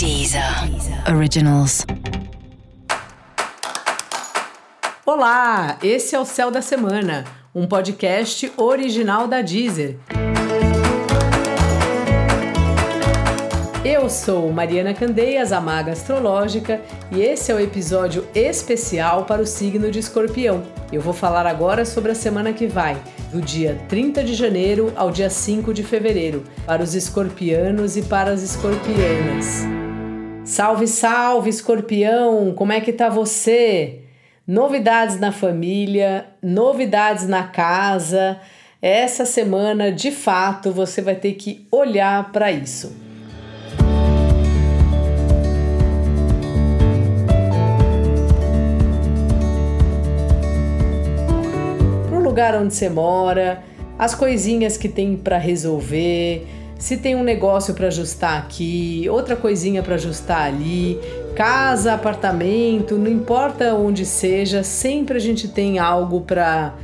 Deezer Originals. Olá, esse é o Céu da Semana, um podcast original da Deezer. Eu sou Mariana Candeias, a Maga Astrológica, e esse é o episódio especial para o signo de Escorpião. Eu vou falar agora sobre a semana que vai, do dia 30 de janeiro ao dia 5 de fevereiro, para os escorpianos e para as escorpianas. Salve, salve, escorpião! Como é que tá você? Novidades na família, novidades na casa. Essa semana, de fato, você vai ter que olhar para isso. lugar onde você mora, as coisinhas que tem para resolver, se tem um negócio para ajustar aqui, outra coisinha para ajustar ali, casa, apartamento, não importa onde seja, sempre a gente tem algo para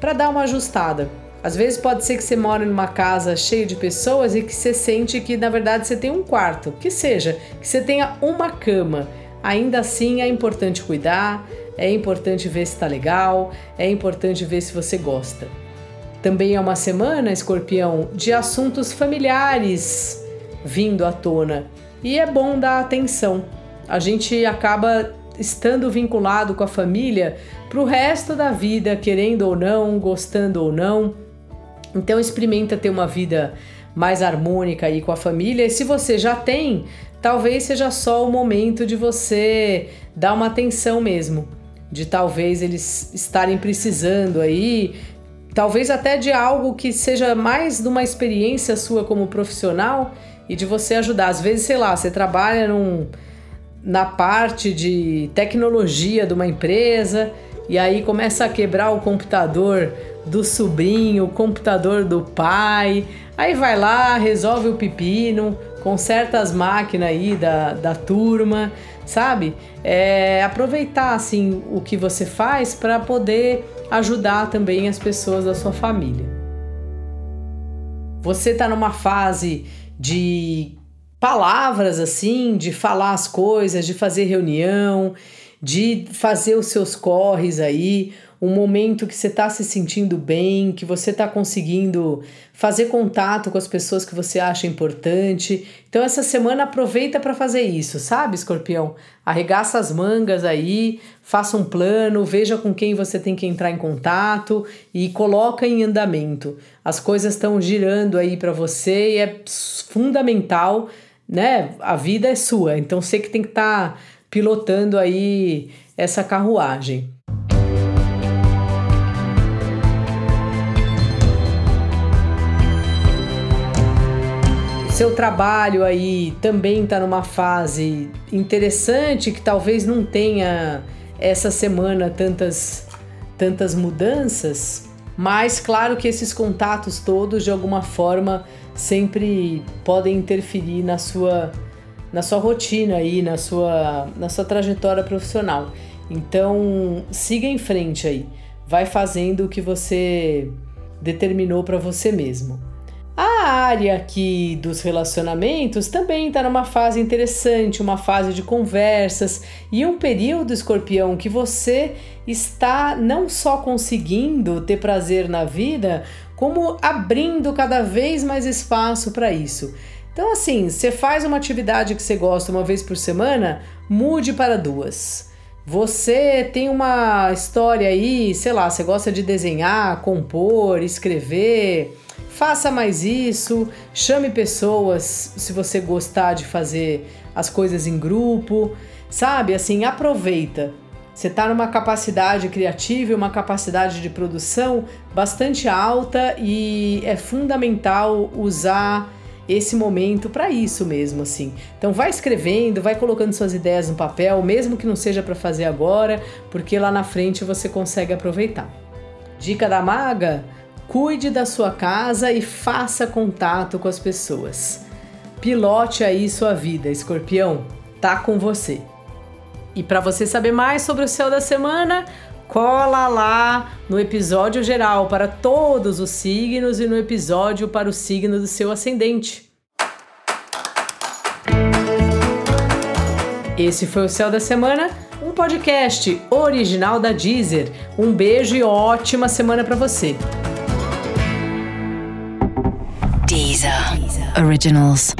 para dar uma ajustada. Às vezes pode ser que você mora numa casa cheia de pessoas e que você sente que na verdade você tem um quarto, que seja, que você tenha uma cama. Ainda assim é importante cuidar, é importante ver se está legal, é importante ver se você gosta. Também é uma semana, escorpião, de assuntos familiares vindo à tona e é bom dar atenção. A gente acaba estando vinculado com a família para o resto da vida, querendo ou não, gostando ou não. Então experimenta ter uma vida mais harmônica aí com a família. E se você já tem, talvez seja só o momento de você dar uma atenção mesmo de talvez eles estarem precisando aí, talvez até de algo que seja mais de uma experiência sua como profissional e de você ajudar. Às vezes, sei lá, você trabalha num, na parte de tecnologia de uma empresa e aí começa a quebrar o computador do sobrinho, o computador do pai, aí vai lá, resolve o pepino, conserta as máquinas aí da, da turma sabe? É, aproveitar assim o que você faz para poder ajudar também as pessoas da sua família. Você está numa fase de palavras assim, de falar as coisas, de fazer reunião, de fazer os seus corres aí, um momento que você está se sentindo bem, que você está conseguindo fazer contato com as pessoas que você acha importante. Então essa semana aproveita para fazer isso, sabe, escorpião? Arregaça as mangas aí, faça um plano, veja com quem você tem que entrar em contato e coloca em andamento. As coisas estão girando aí para você e é fundamental, né? A vida é sua, então você que tem que estar tá pilotando aí essa carruagem. Seu trabalho aí também está numa fase interessante que talvez não tenha essa semana tantas tantas mudanças, mas claro que esses contatos todos de alguma forma sempre podem interferir na sua na sua rotina aí, na sua na sua trajetória profissional. Então, siga em frente aí. Vai fazendo o que você determinou para você mesmo. Área aqui dos relacionamentos também está numa fase interessante, uma fase de conversas e um período, escorpião, que você está não só conseguindo ter prazer na vida, como abrindo cada vez mais espaço para isso. Então, assim, você faz uma atividade que você gosta uma vez por semana, mude para duas. Você tem uma história aí, sei lá, você gosta de desenhar, compor, escrever Faça mais isso, chame pessoas se você gostar de fazer as coisas em grupo, sabe? Assim, aproveita. Você está numa capacidade criativa e uma capacidade de produção bastante alta e é fundamental usar esse momento para isso mesmo, assim. Então vai escrevendo, vai colocando suas ideias no papel, mesmo que não seja para fazer agora, porque lá na frente você consegue aproveitar. Dica da maga: Cuide da sua casa e faça contato com as pessoas. Pilote aí sua vida, escorpião, tá com você. E para você saber mais sobre o céu da semana, cola lá no episódio geral para todos os signos e no episódio para o signo do seu ascendente. Esse foi o Céu da Semana, um podcast original da Deezer. Um beijo e ótima semana para você. Originals.